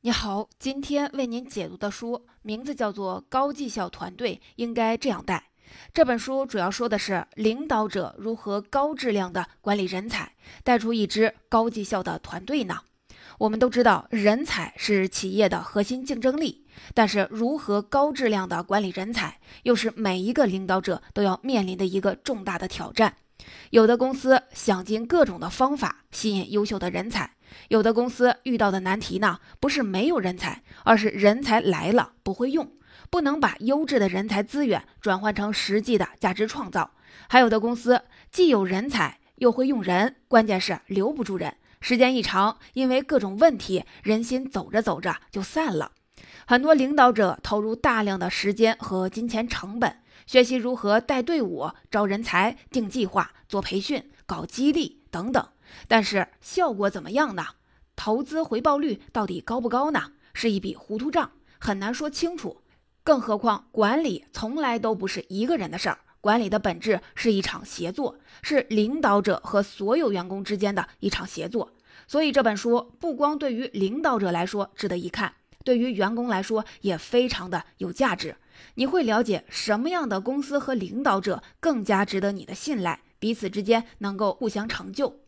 你好，今天为您解读的书名字叫做《高绩效团队应该这样带》。这本书主要说的是领导者如何高质量的管理人才，带出一支高绩效的团队呢？我们都知道，人才是企业的核心竞争力，但是如何高质量的管理人才，又是每一个领导者都要面临的一个重大的挑战。有的公司想尽各种的方法吸引优秀的人才。有的公司遇到的难题呢，不是没有人才，而是人才来了不会用，不能把优质的人才资源转换成实际的价值创造。还有的公司既有人才又会用人，关键是留不住人，时间一长，因为各种问题，人心走着走着就散了。很多领导者投入大量的时间和金钱成本，学习如何带队伍、招人才、定计划、做培训、搞激励等等。但是效果怎么样呢？投资回报率到底高不高呢？是一笔糊涂账，很难说清楚。更何况管理从来都不是一个人的事儿，管理的本质是一场协作，是领导者和所有员工之间的一场协作。所以这本书不光对于领导者来说值得一看，对于员工来说也非常的有价值。你会了解什么样的公司和领导者更加值得你的信赖，彼此之间能够互相成就。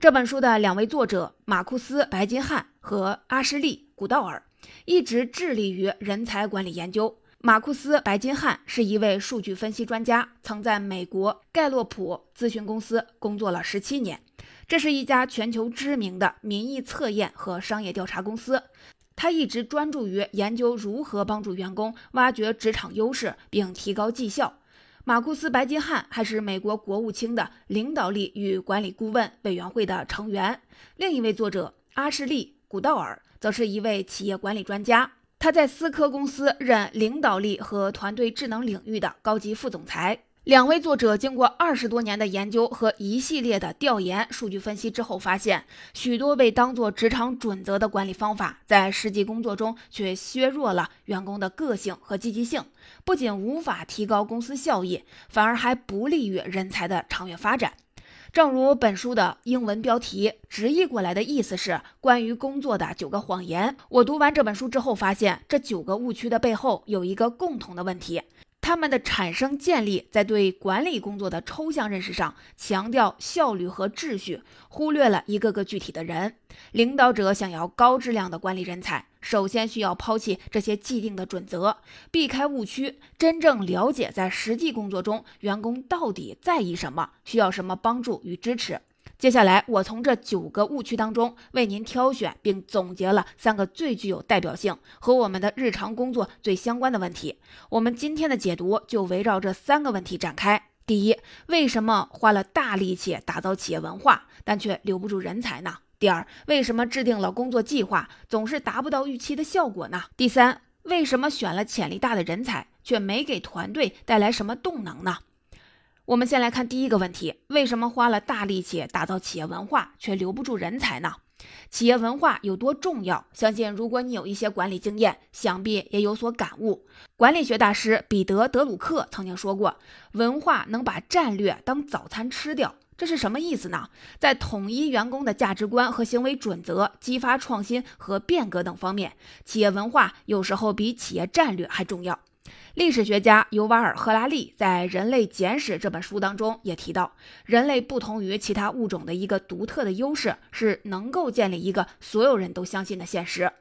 这本书的两位作者马库斯·白金汉和阿什利·古道尔一直致力于人才管理研究。马库斯·白金汉是一位数据分析专家，曾在美国盖洛普咨询公司工作了十七年，这是一家全球知名的民意测验和商业调查公司。他一直专注于研究如何帮助员工挖掘职场优势并提高绩效。马库斯·白金汉还是美国国务卿的领导力与管理顾问委员会的成员。另一位作者阿什利·古道尔则是一位企业管理专家，他在思科公司任领导力和团队智能领域的高级副总裁。两位作者经过二十多年的研究和一系列的调研、数据分析之后，发现许多被当作职场准则的管理方法，在实际工作中却削弱了员工的个性和积极性，不仅无法提高公司效益，反而还不利于人才的长远发展。正如本书的英文标题直译过来的意思是“关于工作的九个谎言”。我读完这本书之后，发现这九个误区的背后有一个共同的问题。他们的产生建立在对管理工作的抽象认识上，强调效率和秩序，忽略了一个个具体的人。领导者想要高质量的管理人才，首先需要抛弃这些既定的准则，避开误区，真正了解在实际工作中员工到底在意什么，需要什么帮助与支持。接下来，我从这九个误区当中为您挑选并总结了三个最具有代表性和我们的日常工作最相关的问题。我们今天的解读就围绕这三个问题展开。第一，为什么花了大力气打造企业文化，但却留不住人才呢？第二，为什么制定了工作计划总是达不到预期的效果呢？第三，为什么选了潜力大的人才，却没给团队带来什么动能呢？我们先来看第一个问题：为什么花了大力气打造企业文化，却留不住人才呢？企业文化有多重要？相信如果你有一些管理经验，想必也有所感悟。管理学大师彼得·德鲁克曾经说过：“文化能把战略当早餐吃掉。”这是什么意思呢？在统一员工的价值观和行为准则、激发创新和变革等方面，企业文化有时候比企业战略还重要。历史学家尤瓦尔·赫拉利在《人类简史》这本书当中也提到，人类不同于其他物种的一个独特的优势是能够建立一个所有人都相信的现实。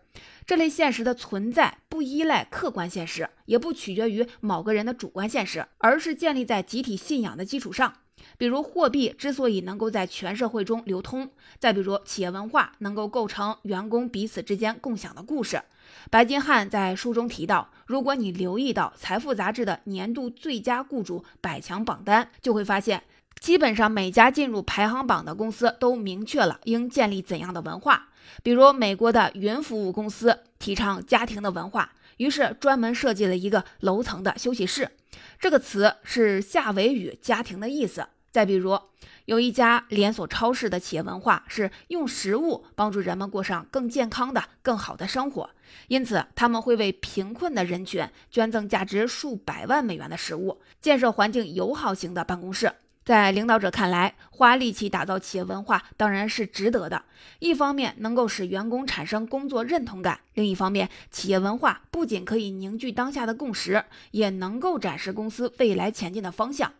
这类现实的存在不依赖客观现实，也不取决于某个人的主观现实，而是建立在集体信仰的基础上。比如，货币之所以能够在全社会中流通；再比如，企业文化能够构成员工彼此之间共享的故事。白金汉在书中提到，如果你留意到《财富》杂志的年度最佳雇主百强榜单，就会发现，基本上每家进入排行榜的公司都明确了应建立怎样的文化。比如，美国的云服务公司提倡家庭的文化，于是专门设计了一个楼层的休息室，这个词是夏威语“家庭”的意思。再比如，有一家连锁超市的企业文化是用食物帮助人们过上更健康的、更好的生活，因此他们会为贫困的人群捐赠价值数百万美元的食物，建设环境友好型的办公室。在领导者看来，花力气打造企业文化当然是值得的。一方面能够使员工产生工作认同感，另一方面，企业文化不仅可以凝聚当下的共识，也能够展示公司未来前进的方向。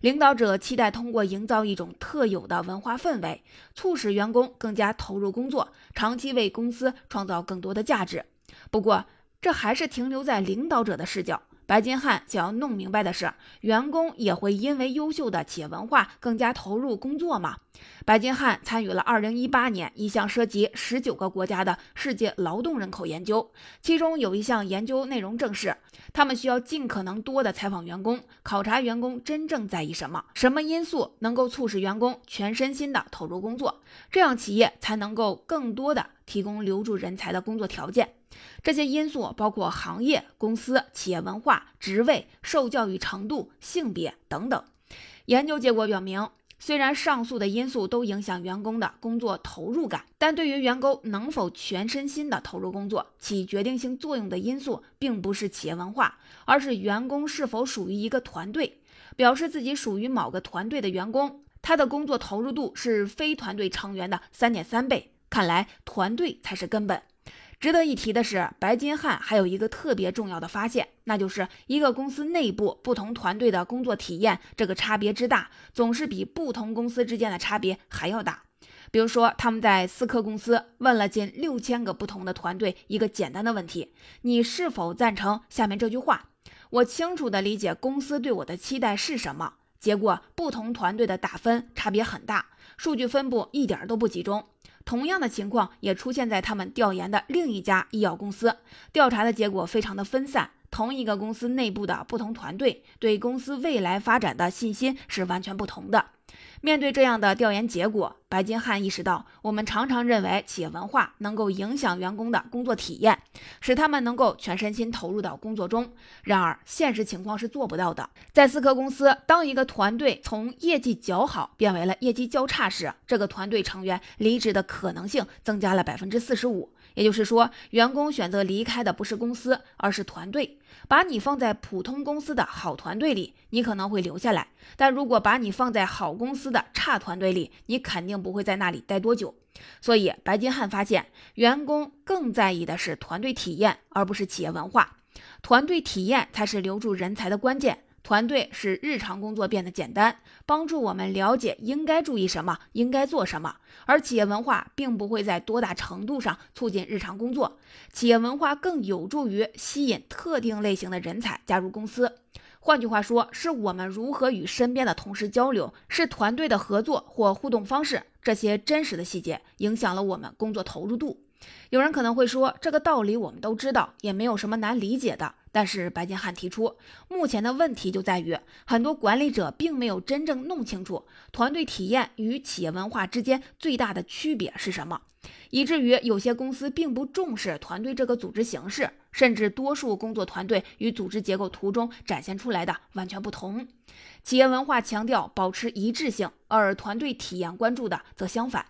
领导者期待通过营造一种特有的文化氛围，促使员工更加投入工作，长期为公司创造更多的价值。不过，这还是停留在领导者的视角。白金汉想要弄明白的是，员工也会因为优秀的企业文化更加投入工作吗？白金汉参与了2018年一项涉及19个国家的世界劳动人口研究，其中有一项研究内容正是，他们需要尽可能多的采访员工，考察员工真正在意什么，什么因素能够促使员工全身心的投入工作，这样企业才能够更多的提供留住人才的工作条件。这些因素包括行业、公司、企业文化、职位、受教育程度、性别等等。研究结果表明，虽然上述的因素都影响员工的工作投入感，但对于员工能否全身心的投入工作，起决定性作用的因素并不是企业文化，而是员工是否属于一个团队。表示自己属于某个团队的员工，他的工作投入度是非团队成员的三点三倍。看来，团队才是根本。值得一提的是，白金汉还有一个特别重要的发现，那就是一个公司内部不同团队的工作体验，这个差别之大，总是比不同公司之间的差别还要大。比如说，他们在思科公司问了近六千个不同的团队一个简单的问题：你是否赞成下面这句话？我清楚地理解公司对我的期待是什么。结果，不同团队的打分差别很大，数据分布一点都不集中。同样的情况也出现在他们调研的另一家医药公司，调查的结果非常的分散。同一个公司内部的不同团队对公司未来发展的信心是完全不同的。面对这样的调研结果，白金汉意识到，我们常常认为企业文化能够影响员工的工作体验，使他们能够全身心投入到工作中。然而，现实情况是做不到的。在思科公司，当一个团队从业绩较好变为了业绩较差时，这个团队成员离职的可能性增加了百分之四十五。也就是说，员工选择离开的不是公司，而是团队。把你放在普通公司的好团队里，你可能会留下来；但如果把你放在好公司的差团队里，你肯定不会在那里待多久。所以，白金汉发现，员工更在意的是团队体验，而不是企业文化。团队体验才是留住人才的关键。团队使日常工作变得简单，帮助我们了解应该注意什么，应该做什么。而企业文化并不会在多大程度上促进日常工作，企业文化更有助于吸引特定类型的人才加入公司。换句话说，是我们如何与身边的同事交流，是团队的合作或互动方式，这些真实的细节影响了我们工作投入度。有人可能会说，这个道理我们都知道，也没有什么难理解的。但是白金汉提出，目前的问题就在于，很多管理者并没有真正弄清楚团队体验与企业文化之间最大的区别是什么，以至于有些公司并不重视团队这个组织形式，甚至多数工作团队与组织结构图中展现出来的完全不同。企业文化强调保持一致性，而团队体验关注的则相反。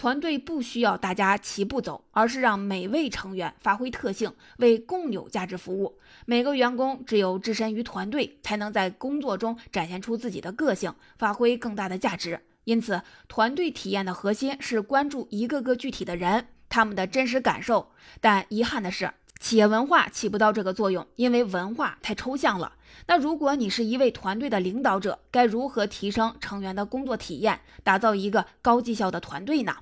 团队不需要大家齐步走，而是让每位成员发挥特性，为共有价值服务。每个员工只有置身于团队，才能在工作中展现出自己的个性，发挥更大的价值。因此，团队体验的核心是关注一个个具体的人，他们的真实感受。但遗憾的是，企业文化起不到这个作用，因为文化太抽象了。那如果你是一位团队的领导者，该如何提升成员的工作体验，打造一个高绩效的团队呢？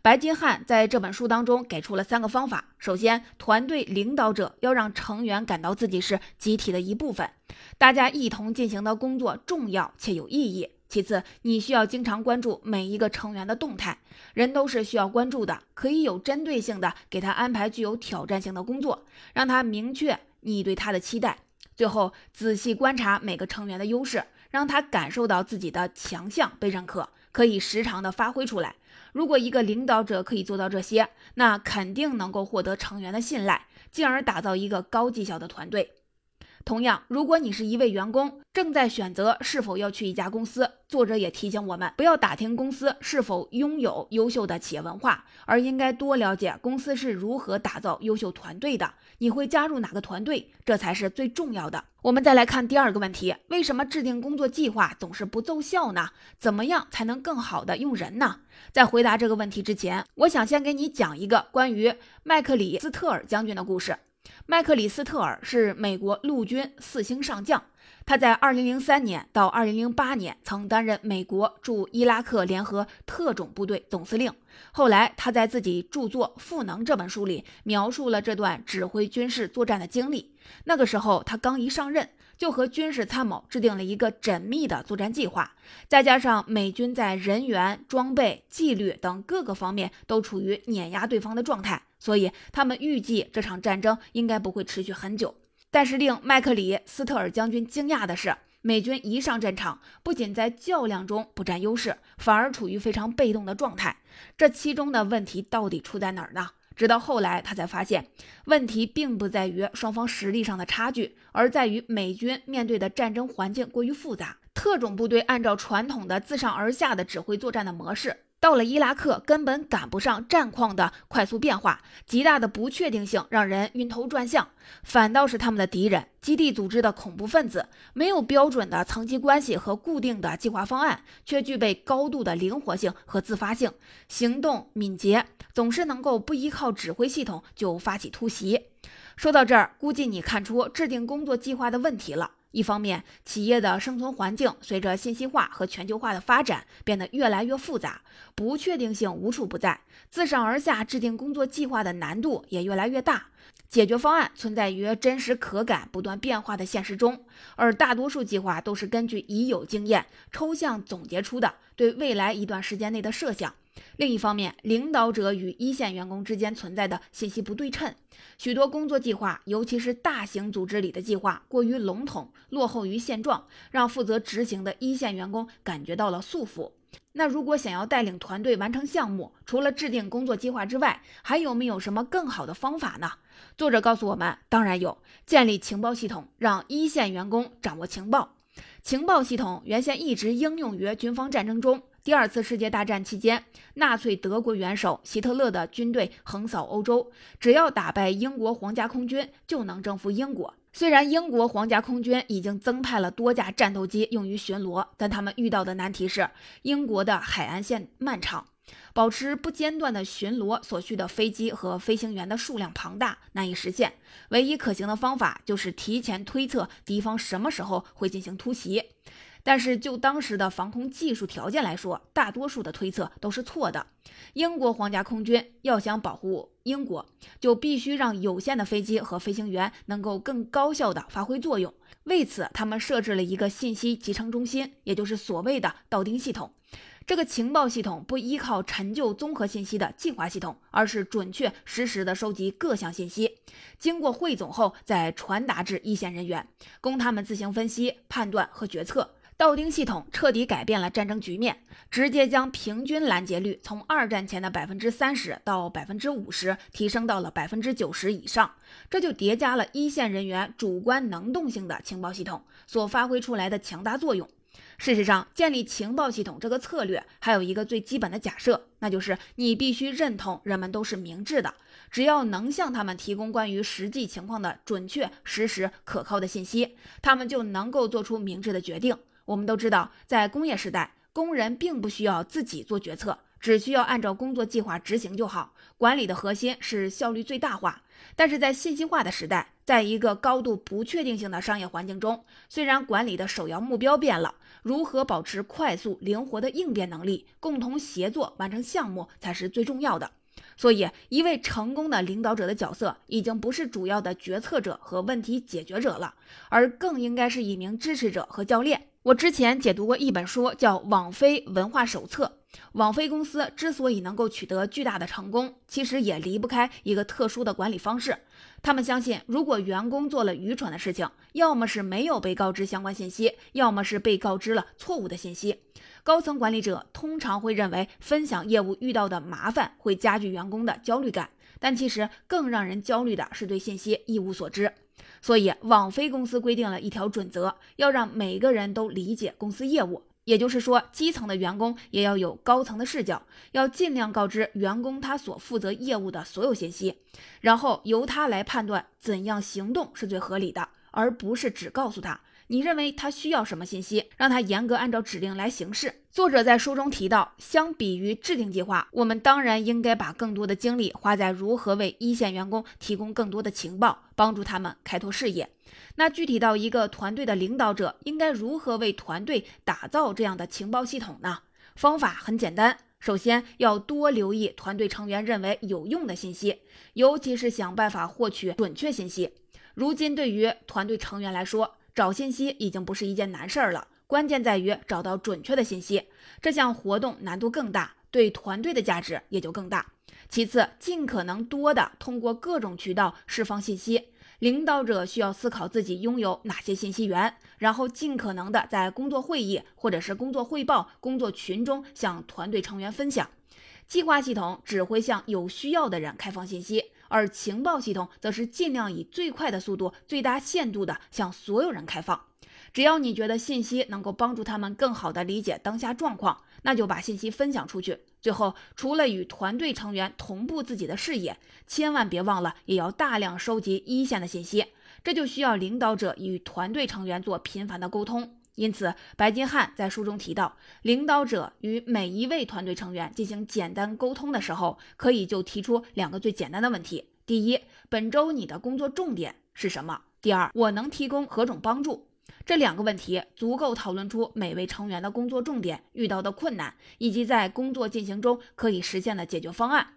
白金汉在这本书当中给出了三个方法。首先，团队领导者要让成员感到自己是集体的一部分，大家一同进行的工作重要且有意义。其次，你需要经常关注每一个成员的动态，人都是需要关注的，可以有针对性的给他安排具有挑战性的工作，让他明确你对他的期待。最后，仔细观察每个成员的优势，让他感受到自己的强项被认可，可以时常的发挥出来。如果一个领导者可以做到这些，那肯定能够获得成员的信赖，进而打造一个高绩效的团队。同样，如果你是一位员工，正在选择是否要去一家公司，作者也提醒我们，不要打听公司是否拥有优秀的企业文化，而应该多了解公司是如何打造优秀团队的。你会加入哪个团队，这才是最重要的。我们再来看第二个问题：为什么制定工作计划总是不奏效呢？怎么样才能更好的用人呢？在回答这个问题之前，我想先给你讲一个关于麦克里斯特尔将军的故事。麦克里斯特尔是美国陆军四星上将，他在2003年到2008年曾担任美国驻伊拉克联合特种部队总司令。后来，他在自己著作《赋能》这本书里描述了这段指挥军事作战的经历。那个时候，他刚一上任，就和军事参谋制定了一个缜密的作战计划，再加上美军在人员、装备、纪律等各个方面都处于碾压对方的状态。所以，他们预计这场战争应该不会持续很久。但是，令麦克里斯特尔将军惊讶的是，美军一上战场，不仅在较量中不占优势，反而处于非常被动的状态。这其中的问题到底出在哪儿呢？直到后来，他才发现，问题并不在于双方实力上的差距，而在于美军面对的战争环境过于复杂。特种部队按照传统的自上而下的指挥作战的模式。到了伊拉克，根本赶不上战况的快速变化，极大的不确定性让人晕头转向。反倒是他们的敌人——基地组织的恐怖分子，没有标准的层级关系和固定的计划方案，却具备高度的灵活性和自发性，行动敏捷，总是能够不依靠指挥系统就发起突袭。说到这儿，估计你看出制定工作计划的问题了。一方面，企业的生存环境随着信息化和全球化的发展变得越来越复杂，不确定性无处不在，自上而下制定工作计划的难度也越来越大。解决方案存在于真实可感、不断变化的现实中，而大多数计划都是根据已有经验抽象总结出的对未来一段时间内的设想。另一方面，领导者与一线员工之间存在的信息不对称，许多工作计划，尤其是大型组织里的计划，过于笼统，落后于现状，让负责执行的一线员工感觉到了束缚。那如果想要带领团队完成项目，除了制定工作计划之外，还有没有什么更好的方法呢？作者告诉我们，当然有，建立情报系统，让一线员工掌握情报。情报系统原先一直应用于军方战争中。第二次世界大战期间，纳粹德国元首希特勒的军队横扫欧洲，只要打败英国皇家空军，就能征服英国。虽然英国皇家空军已经增派了多架战斗机用于巡逻，但他们遇到的难题是英国的海岸线漫长，保持不间断的巡逻所需的飞机和飞行员的数量庞大，难以实现。唯一可行的方法就是提前推测敌方什么时候会进行突袭。但是就当时的防空技术条件来说，大多数的推测都是错的。英国皇家空军要想保护英国，就必须让有限的飞机和飞行员能够更高效地发挥作用。为此，他们设置了一个信息集成中心，也就是所谓的道丁系统。这个情报系统不依靠陈旧综合信息的计划系统，而是准确实时地收集各项信息，经过汇总后再传达至一线人员，供他们自行分析、判断和决策。道丁系统彻底改变了战争局面，直接将平均拦截率从二战前的百分之三十到百分之五十提升到了百分之九十以上。这就叠加了一线人员主观能动性的情报系统所发挥出来的强大作用。事实上，建立情报系统这个策略还有一个最基本的假设，那就是你必须认同人们都是明智的，只要能向他们提供关于实际情况的准确、实时、可靠的信息，他们就能够做出明智的决定。我们都知道，在工业时代，工人并不需要自己做决策，只需要按照工作计划执行就好。管理的核心是效率最大化。但是在信息化的时代，在一个高度不确定性的商业环境中，虽然管理的首要目标变了，如何保持快速灵活的应变能力，共同协作完成项目才是最重要的。所以，一位成功的领导者的角色已经不是主要的决策者和问题解决者了，而更应该是一名支持者和教练。我之前解读过一本书，叫《网飞文化手册》。网飞公司之所以能够取得巨大的成功，其实也离不开一个特殊的管理方式。他们相信，如果员工做了愚蠢的事情，要么是没有被告知相关信息，要么是被告知了错误的信息。高层管理者通常会认为，分享业务遇到的麻烦会加剧员工的焦虑感。但其实更让人焦虑的是对信息一无所知。所以，网飞公司规定了一条准则，要让每个人都理解公司业务。也就是说，基层的员工也要有高层的视角，要尽量告知员工他所负责业务的所有信息，然后由他来判断怎样行动是最合理的，而不是只告诉他。你认为他需要什么信息，让他严格按照指令来行事。作者在书中提到，相比于制定计划，我们当然应该把更多的精力花在如何为一线员工提供更多的情报，帮助他们开拓视野。那具体到一个团队的领导者应该如何为团队打造这样的情报系统呢？方法很简单，首先要多留意团队成员认为有用的信息，尤其是想办法获取准确信息。如今对于团队成员来说，找信息已经不是一件难事儿了，关键在于找到准确的信息。这项活动难度更大，对团队的价值也就更大。其次，尽可能多的通过各种渠道释放信息。领导者需要思考自己拥有哪些信息源，然后尽可能的在工作会议或者是工作汇报、工作群中向团队成员分享。计划系统只会向有需要的人开放信息。而情报系统则是尽量以最快的速度、最大限度地向所有人开放。只要你觉得信息能够帮助他们更好地理解当下状况，那就把信息分享出去。最后，除了与团队成员同步自己的视野，千万别忘了也要大量收集一线的信息。这就需要领导者与团队成员做频繁的沟通。因此，白金汉在书中提到，领导者与每一位团队成员进行简单沟通的时候，可以就提出两个最简单的问题：第一，本周你的工作重点是什么？第二，我能提供何种帮助？这两个问题足够讨论出每位成员的工作重点、遇到的困难，以及在工作进行中可以实现的解决方案。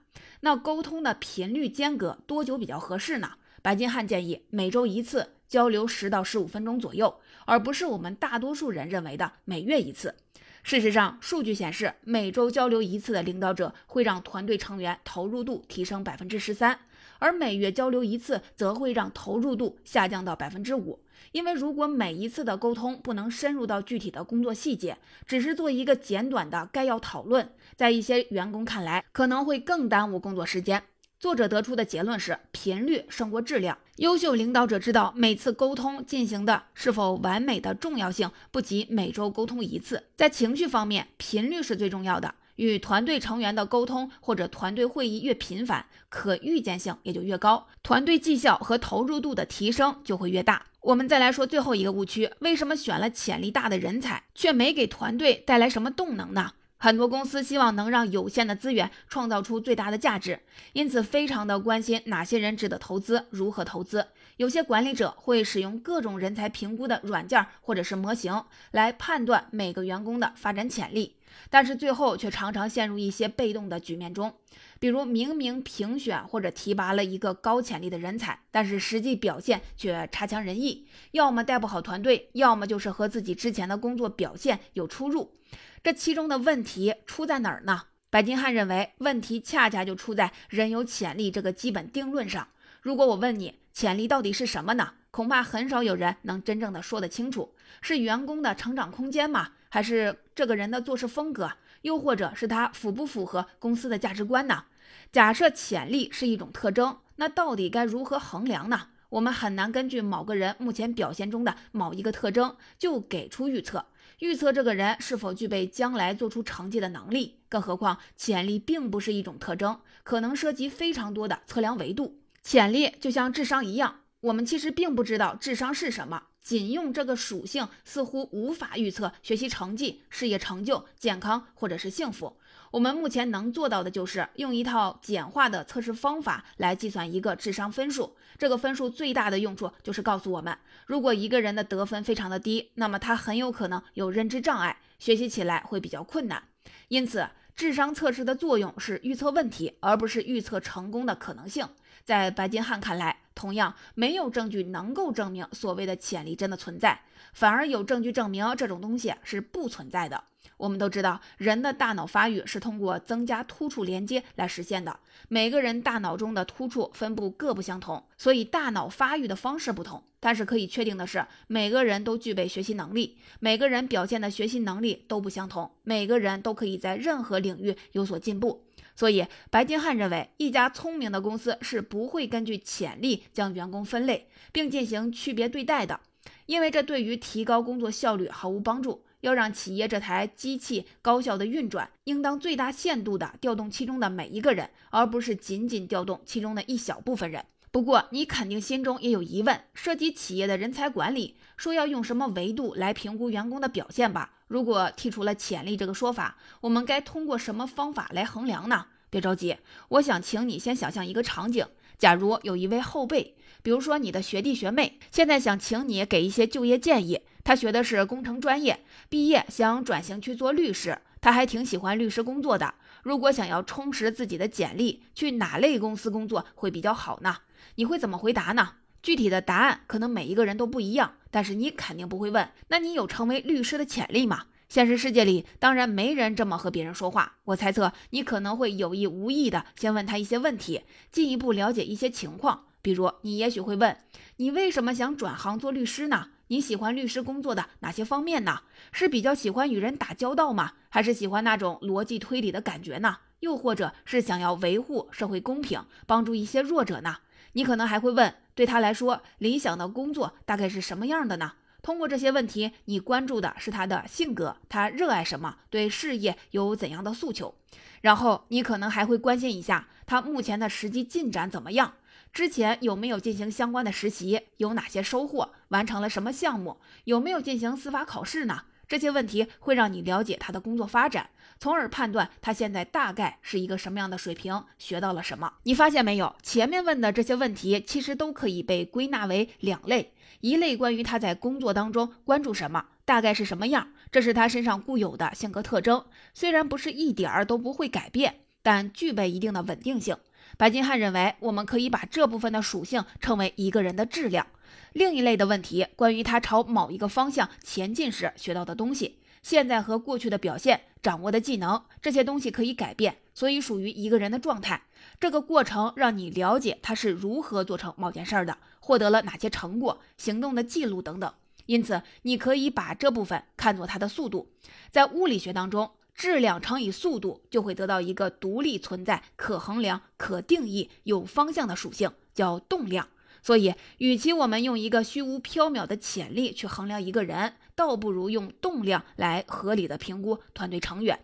那沟通的频率间隔多久比较合适呢？白金汉建议每周一次。交流十到十五分钟左右，而不是我们大多数人认为的每月一次。事实上，数据显示，每周交流一次的领导者会让团队成员投入度提升百分之十三，而每月交流一次则会让投入度下降到百分之五。因为如果每一次的沟通不能深入到具体的工作细节，只是做一个简短的概要讨论，在一些员工看来，可能会更耽误工作时间。作者得出的结论是：频率胜过质量。优秀领导者知道，每次沟通进行的是否完美的重要性不及每周沟通一次。在情绪方面，频率是最重要的。与团队成员的沟通或者团队会议越频繁，可预见性也就越高，团队绩效和投入度的提升就会越大。我们再来说最后一个误区：为什么选了潜力大的人才，却没给团队带来什么动能呢？很多公司希望能让有限的资源创造出最大的价值，因此非常的关心哪些人值得投资，如何投资。有些管理者会使用各种人才评估的软件或者是模型来判断每个员工的发展潜力，但是最后却常常陷入一些被动的局面中。比如明明评选或者提拔了一个高潜力的人才，但是实际表现却差强人意，要么带不好团队，要么就是和自己之前的工作表现有出入。这其中的问题出在哪儿呢？白金汉认为，问题恰恰就出在人有潜力这个基本定论上。如果我问你，潜力到底是什么呢？恐怕很少有人能真正的说得清楚。是员工的成长空间吗？还是这个人的做事风格？又或者是他符不符合公司的价值观呢？假设潜力是一种特征，那到底该如何衡量呢？我们很难根据某个人目前表现中的某一个特征就给出预测。预测这个人是否具备将来做出成绩的能力，更何况潜力并不是一种特征，可能涉及非常多的测量维度。潜力就像智商一样，我们其实并不知道智商是什么。仅用这个属性似乎无法预测学习成绩、事业成就、健康或者是幸福。我们目前能做到的就是用一套简化的测试方法来计算一个智商分数。这个分数最大的用处就是告诉我们，如果一个人的得分非常的低，那么他很有可能有认知障碍，学习起来会比较困难。因此，智商测试的作用是预测问题，而不是预测成功的可能性。在白金汉看来，同样没有证据能够证明所谓的潜力真的存在，反而有证据证明这种东西是不存在的。我们都知道，人的大脑发育是通过增加突触连接来实现的。每个人大脑中的突触分布各不相同，所以大脑发育的方式不同。但是可以确定的是，每个人都具备学习能力，每个人表现的学习能力都不相同，每个人都可以在任何领域有所进步。所以，白金汉认为，一家聪明的公司是不会根据潜力将员工分类并进行区别对待的，因为这对于提高工作效率毫无帮助。要让企业这台机器高效的运转，应当最大限度地调动其中的每一个人，而不是仅仅调动其中的一小部分人。不过，你肯定心中也有疑问：涉及企业的人才管理，说要用什么维度来评估员工的表现吧？如果剔除了潜力这个说法，我们该通过什么方法来衡量呢？别着急，我想请你先想象一个场景：假如有一位后辈，比如说你的学弟学妹，现在想请你给一些就业建议。他学的是工程专业，毕业想转型去做律师，他还挺喜欢律师工作的。如果想要充实自己的简历，去哪类公司工作会比较好呢？你会怎么回答呢？具体的答案可能每一个人都不一样，但是你肯定不会问：那你有成为律师的潜力吗？现实世界里当然没人这么和别人说话。我猜测你可能会有意无意的先问他一些问题，进一步了解一些情况。比如，你也许会问：你为什么想转行做律师呢？你喜欢律师工作的哪些方面呢？是比较喜欢与人打交道吗？还是喜欢那种逻辑推理的感觉呢？又或者是想要维护社会公平，帮助一些弱者呢？你可能还会问，对他来说，理想的工作大概是什么样的呢？通过这些问题，你关注的是他的性格，他热爱什么，对事业有怎样的诉求。然后你可能还会关心一下他目前的实际进展怎么样。之前有没有进行相关的实习？有哪些收获？完成了什么项目？有没有进行司法考试呢？这些问题会让你了解他的工作发展，从而判断他现在大概是一个什么样的水平，学到了什么。你发现没有？前面问的这些问题其实都可以被归纳为两类：一类关于他在工作当中关注什么，大概是什么样，这是他身上固有的性格特征，虽然不是一点儿都不会改变，但具备一定的稳定性。白金汉认为，我们可以把这部分的属性称为一个人的质量。另一类的问题，关于他朝某一个方向前进时学到的东西，现在和过去的表现、掌握的技能，这些东西可以改变，所以属于一个人的状态。这个过程让你了解他是如何做成某件事的，获得了哪些成果、行动的记录等等。因此，你可以把这部分看作他的速度。在物理学当中。质量乘以速度，就会得到一个独立存在、可衡量、可定义、有方向的属性，叫动量。所以，与其我们用一个虚无缥缈的潜力去衡量一个人，倒不如用动量来合理的评估团队成员。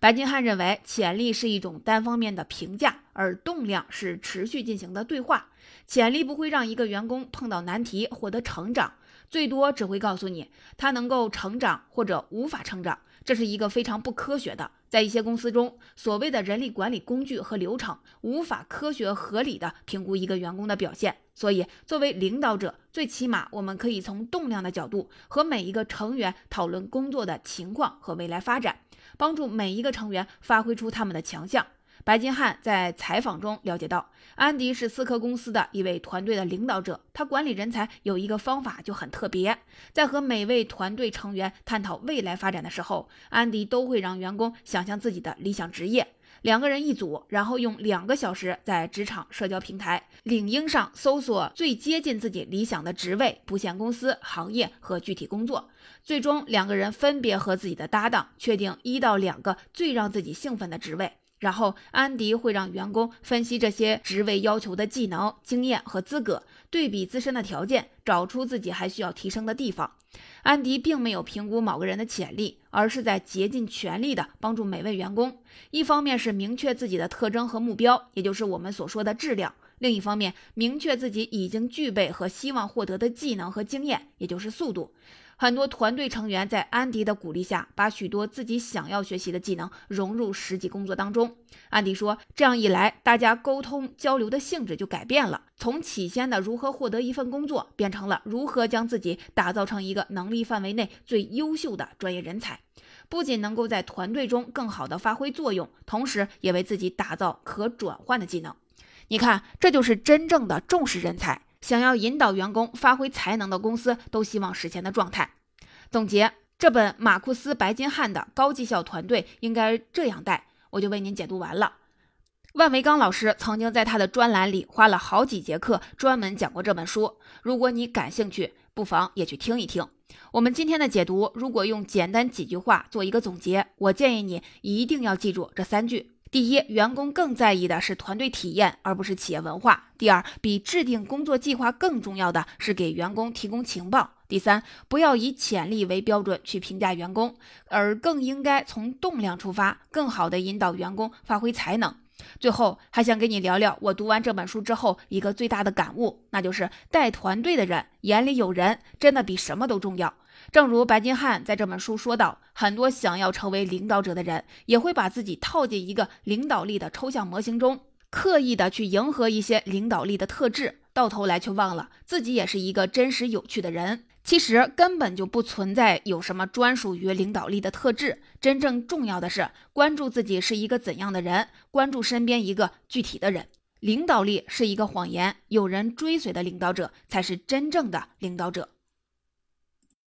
白金汉认为，潜力是一种单方面的评价，而动量是持续进行的对话。潜力不会让一个员工碰到难题获得成长，最多只会告诉你他能够成长或者无法成长。这是一个非常不科学的，在一些公司中，所谓的人力管理工具和流程无法科学合理的评估一个员工的表现。所以，作为领导者，最起码我们可以从动量的角度和每一个成员讨论工作的情况和未来发展，帮助每一个成员发挥出他们的强项。白金汉在采访中了解到，安迪是思科公司的一位团队的领导者。他管理人才有一个方法就很特别，在和每位团队成员探讨未来发展的时候，安迪都会让员工想象自己的理想职业。两个人一组，然后用两个小时在职场社交平台领英上搜索最接近自己理想的职位、不限公司、行业和具体工作。最终，两个人分别和自己的搭档确定一到两个最让自己兴奋的职位。然后，安迪会让员工分析这些职位要求的技能、经验和资格，对比自身的条件，找出自己还需要提升的地方。安迪并没有评估某个人的潜力，而是在竭尽全力地帮助每位员工。一方面是明确自己的特征和目标，也就是我们所说的质量；另一方面，明确自己已经具备和希望获得的技能和经验，也就是速度。很多团队成员在安迪的鼓励下，把许多自己想要学习的技能融入实际工作当中。安迪说：“这样一来，大家沟通交流的性质就改变了，从起先的如何获得一份工作，变成了如何将自己打造成一个能力范围内最优秀的专业人才。不仅能够在团队中更好地发挥作用，同时也为自己打造可转换的技能。你看，这就是真正的重视人才。”想要引导员工发挥才能的公司都希望实现的状态。总结这本马库斯·白金汉的高绩效团队应该这样带，我就为您解读完了。万维刚老师曾经在他的专栏里花了好几节课专门讲过这本书，如果你感兴趣，不妨也去听一听。我们今天的解读，如果用简单几句话做一个总结，我建议你一定要记住这三句：第一，员工更在意的是团队体验，而不是企业文化。第二，比制定工作计划更重要的是给员工提供情报。第三，不要以潜力为标准去评价员工，而更应该从动量出发，更好的引导员工发挥才能。最后，还想跟你聊聊我读完这本书之后一个最大的感悟，那就是带团队的人眼里有人，真的比什么都重要。正如白金汉在这本书说到，很多想要成为领导者的人，也会把自己套进一个领导力的抽象模型中，刻意的去迎合一些领导力的特质，到头来却忘了自己也是一个真实有趣的人。其实根本就不存在有什么专属于领导力的特质，真正重要的是关注自己是一个怎样的人，关注身边一个具体的人。领导力是一个谎言，有人追随的领导者才是真正的领导者。